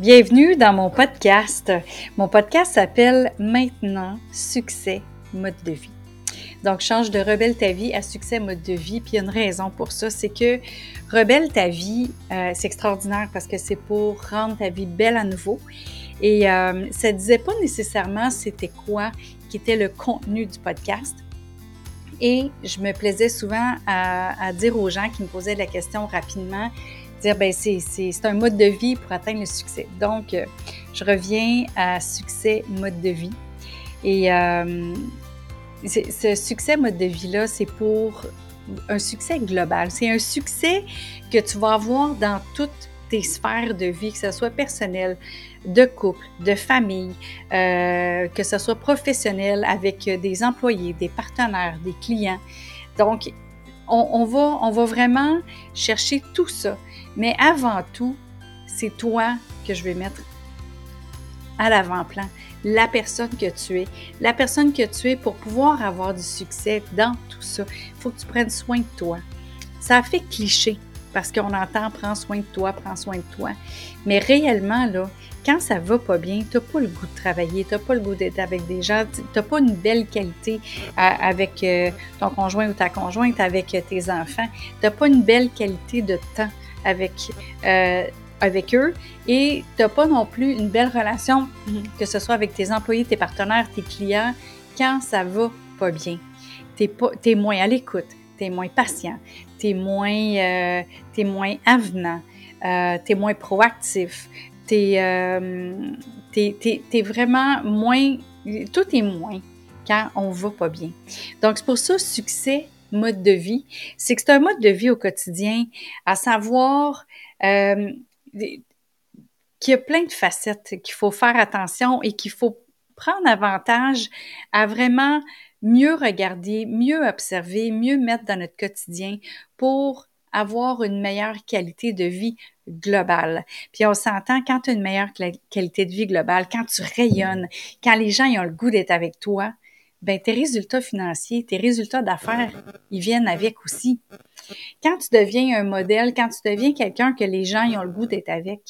Bienvenue dans mon podcast. Mon podcast s'appelle Maintenant Succès Mode de vie. Donc, change de rebelle ta vie à succès mode de vie. Puis il y a une raison pour ça, c'est que rebelle ta vie, euh, c'est extraordinaire parce que c'est pour rendre ta vie belle à nouveau. Et euh, ça ne disait pas nécessairement c'était quoi qui était le contenu du podcast. Et je me plaisais souvent à, à dire aux gens qui me posaient la question rapidement, ben c'est un mode de vie pour atteindre le succès. Donc, euh, je reviens à succès mode de vie. Et euh, ce succès mode de vie-là, c'est pour un succès global. C'est un succès que tu vas avoir dans toutes tes sphères de vie, que ce soit personnel, de couple, de famille, euh, que ce soit professionnel avec des employés, des partenaires, des clients. Donc, on, va, on va vraiment chercher tout ça. Mais avant tout, c'est toi que je vais mettre à l'avant-plan, la personne que tu es, la personne que tu es pour pouvoir avoir du succès dans tout ça. Il faut que tu prennes soin de toi. Ça fait cliché parce qu'on entend prends soin de toi, prends soin de toi. Mais réellement, là, quand ça va pas bien, tu n'as pas le goût de travailler, tu n'as pas le goût d'être avec des gens, tu n'as pas une belle qualité euh, avec euh, ton conjoint ou ta conjointe, avec euh, tes enfants, tu n'as pas une belle qualité de temps avec, avec eux et tu n'as pas non plus une belle relation, que ce soit avec tes employés, tes partenaires, tes clients, quand ça va pas bien. Tu es, es, moins à l'écoute, tu es moins patient, tu es, moins, moins avenant, tu es moins proactif, t'es euh, es, vraiment moins, tout est moins quand on va pas bien. Donc, c'est pour ça, succès, mode de vie, c'est que c'est un mode de vie au quotidien, à savoir euh, qu'il y a plein de facettes, qu'il faut faire attention et qu'il faut prendre avantage à vraiment mieux regarder, mieux observer, mieux mettre dans notre quotidien pour avoir une meilleure qualité de vie globale. Puis on s'entend quand tu as une meilleure qualité de vie globale, quand tu rayonnes, quand les gens ont le goût d'être avec toi, ben tes résultats financiers, tes résultats d'affaires, ils viennent avec aussi. Quand tu deviens un modèle, quand tu deviens quelqu'un que les gens ont le goût d'être avec,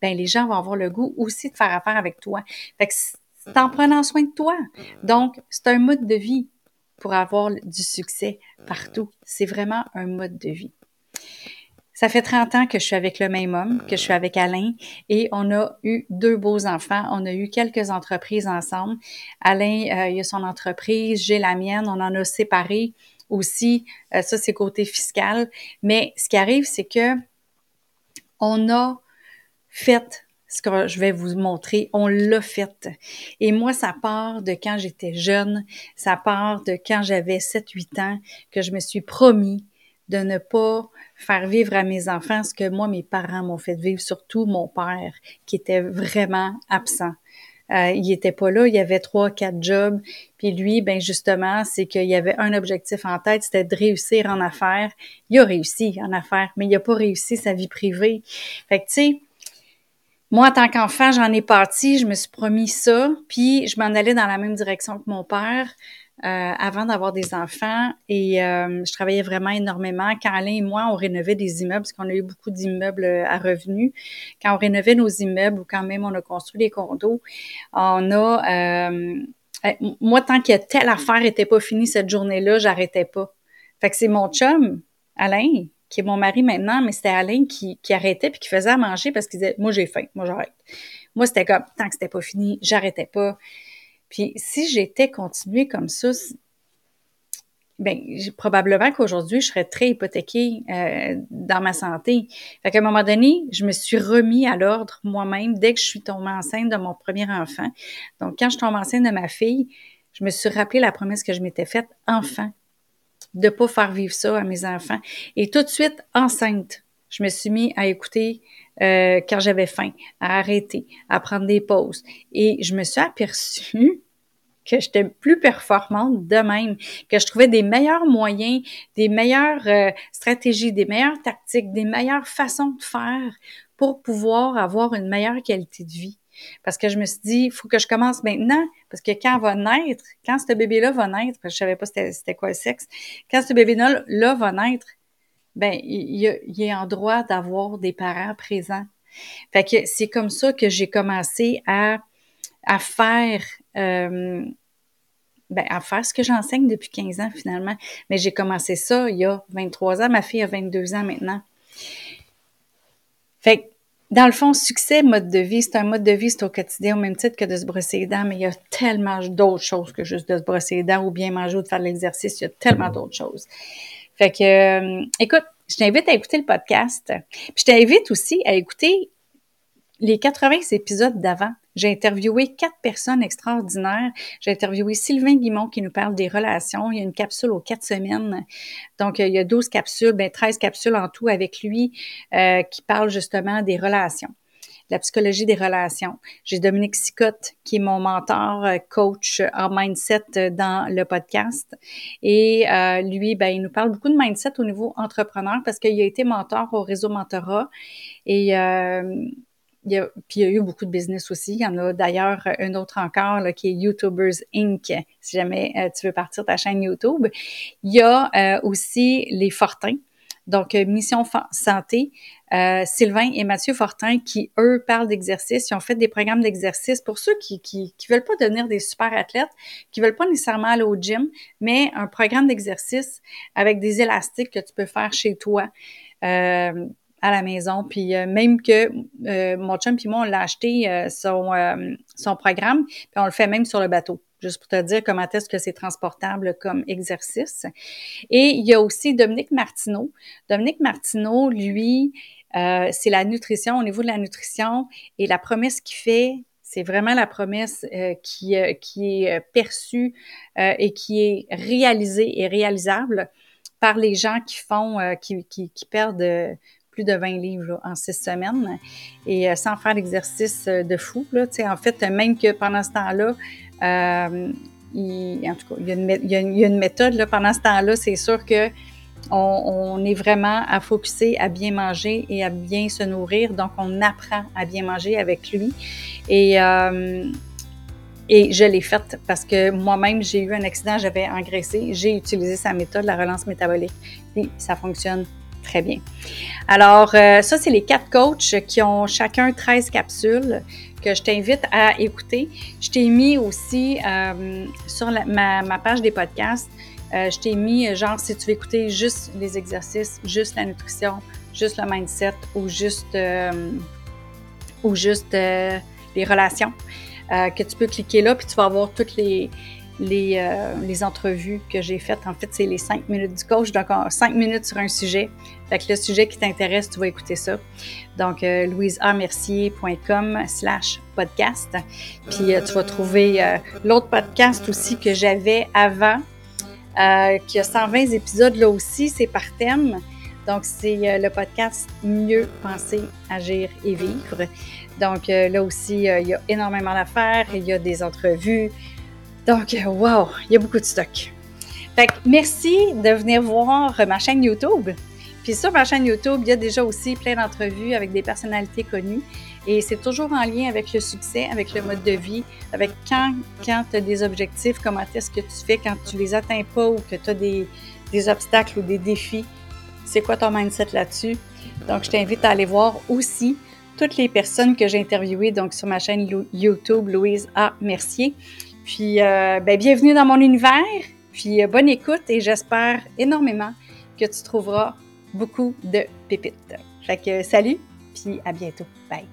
ben les gens vont avoir le goût aussi de faire affaire avec toi. Fait c'est en prenant soin de toi. Donc, c'est un mode de vie pour avoir du succès partout. C'est vraiment un mode de vie. Ça fait 30 ans que je suis avec le même homme, que je suis avec Alain, et on a eu deux beaux enfants. On a eu quelques entreprises ensemble. Alain, euh, il a son entreprise, j'ai la mienne. On en a séparé aussi. Euh, ça, c'est côté fiscal. Mais ce qui arrive, c'est que on a fait ce que je vais vous montrer, on l'a fait. Et moi, ça part de quand j'étais jeune, ça part de quand j'avais 7-8 ans, que je me suis promis de ne pas faire vivre à mes enfants ce que moi, mes parents m'ont fait vivre, surtout mon père, qui était vraiment absent. Euh, il était pas là, il y avait trois, quatre jobs. Puis lui, ben justement, c'est qu'il y avait un objectif en tête, c'était de réussir en affaires. Il a réussi en affaires, mais il n'a pas réussi sa vie privée. Fait que tu sais, moi, en tant qu'enfant, j'en ai parti, je me suis promis ça, puis je m'en allais dans la même direction que mon père. Euh, avant d'avoir des enfants et euh, je travaillais vraiment énormément. Quand Alain et moi, on rénovait des immeubles, parce qu'on a eu beaucoup d'immeubles euh, à revenus, quand on rénovait nos immeubles ou quand même on a construit des condos, on a... moi, tant que telle affaire n'était pas finie cette journée-là, j'arrêtais pas. Fait que c'est mon chum, Alain, qui est mon mari maintenant, mais c'était Alain qui, arrêtait puis qui faisait à manger parce qu'il disait Moi, j'ai faim, moi, j'arrête. Moi, c'était comme tant que c'était pas fini, j'arrêtais pas. Puis si j'étais continué comme ça, ben probablement qu'aujourd'hui je serais très hypothéquée euh, dans ma santé. Fait qu'à un moment donné, je me suis remis à l'ordre moi-même dès que je suis tombée enceinte de mon premier enfant. Donc quand je tombe enceinte de ma fille, je me suis rappelé la promesse que je m'étais faite enfant de pas faire vivre ça à mes enfants. Et tout de suite enceinte, je me suis mis à écouter euh, quand j'avais faim, à arrêter, à prendre des pauses. Et je me suis aperçue que j'étais plus performante de même, que je trouvais des meilleurs moyens, des meilleures euh, stratégies, des meilleures tactiques, des meilleures façons de faire pour pouvoir avoir une meilleure qualité de vie. Parce que je me suis dit, il faut que je commence maintenant, parce que quand va naître, quand ce bébé-là va naître, parce que je savais pas c'était quoi le sexe, quand ce bébé-là va naître, ben il, est en droit d'avoir des parents présents. Fait que c'est comme ça que j'ai commencé à, à faire euh, ben, à faire ce que j'enseigne depuis 15 ans finalement. Mais j'ai commencé ça il y a 23 ans. Ma fille a 22 ans maintenant. Fait que, dans le fond, succès, mode de vie, c'est un mode de vie, c'est au quotidien au même titre que de se brosser les dents, mais il y a tellement d'autres choses que juste de se brosser les dents ou bien manger ou de faire de l'exercice. Il y a tellement d'autres choses. Fait que, euh, écoute, je t'invite à écouter le podcast. Puis je t'invite aussi à écouter les 80 épisodes d'avant. J'ai interviewé quatre personnes extraordinaires. J'ai interviewé Sylvain Guimont qui nous parle des relations. Il y a une capsule aux quatre semaines. Donc, il y a 12 capsules, ben 13 capsules en tout avec lui euh, qui parlent justement des relations la psychologie des relations. J'ai Dominique Sicotte, qui est mon mentor, euh, coach en mindset dans le podcast. Et euh, lui, ben, il nous parle beaucoup de mindset au niveau entrepreneur parce qu'il a été mentor au réseau Mentorat. Et euh, il a, puis il y a eu beaucoup de business aussi. Il y en a d'ailleurs un autre encore là, qui est YouTubers Inc. Si jamais euh, tu veux partir ta chaîne YouTube. Il y a euh, aussi les Fortins. Donc, euh, Mission Santé, Sylvain et Mathieu Fortin, qui, eux, parlent d'exercice. Ils ont fait des programmes d'exercice pour ceux qui, qui, qui veulent pas devenir des super athlètes, qui veulent pas nécessairement aller au gym, mais un programme d'exercice avec des élastiques que tu peux faire chez toi. Euh, à la maison. Puis euh, même que euh, mon chum puis moi, on l'a acheté euh, son, son programme, puis on le fait même sur le bateau juste pour te dire comment est-ce que c'est transportable comme exercice. Et il y a aussi Dominique Martineau. Dominique Martineau, lui, c'est la nutrition, au niveau de la nutrition, et la promesse qu'il fait, c'est vraiment la promesse qui, qui est perçue et qui est réalisée et réalisable par les gens qui font, qui, qui, qui perdent plus de 20 livres en six semaines et euh, sans faire l'exercice euh, de fou. Là, en fait, même que pendant ce temps-là, euh, il, en tout cas, il y, a une, méthode là, pendant ce temps-là, c'est sûr que on, est vraiment à focuser à bien manger et à bien se nourrir. Donc, on apprend à bien manger avec lui. Et, et je l'ai faite parce que moi-même, j'ai eu un accident, j'avais engraissé. J'ai utilisé sa méthode, la relance métabolique. Et ça fonctionne très bien. Alors, euh, ça, c'est les quatre coachs qui ont chacun 13 capsules que je t'invite à écouter. Je t'ai mis aussi euh, sur ma, page des podcasts, euh, je t'ai mis, genre, si tu veux écouter juste les exercices, juste la nutrition, juste le mindset ou juste, ou juste les relations, que tu peux cliquer là, puis tu vas avoir toutes les, les, euh, les entrevues que j'ai faites. En fait, c'est les cinq minutes du coach. Donc, cinq minutes sur un sujet. Fait que le sujet qui t'intéresse, tu vas écouter ça. Donc, euh, louiseamercier.com slash podcast. Puis, euh, tu vas trouver euh, l'autre podcast aussi que j'avais avant, qui a 120 épisodes là aussi. C'est par thème. Donc, c'est le podcast Mieux penser, agir et vivre. Donc, là aussi, il y a énormément d'affaires. Il y a des entrevues, donc, wow, il y a beaucoup de stock. Fait que merci de venir voir ma chaîne YouTube. Puis sur ma chaîne YouTube, il y a déjà aussi plein d'entrevues avec des personnalités connues. Et c'est toujours en lien avec le succès, avec le mode de vie, avec quand, quand tu as des objectifs, comment est-ce que tu fais quand tu les atteins pas ou que tu as des, obstacles ou des défis. C'est quoi ton mindset là-dessus? Donc, je t'invite à aller voir aussi toutes les personnes que j'ai interviewées donc sur ma chaîne YouTube Louise A. Mercier. Puis, euh, ben, bienvenue dans mon univers. Puis, euh, bonne écoute et j'espère énormément que tu trouveras beaucoup de pépites. Fait que salut, puis à bientôt. Bye.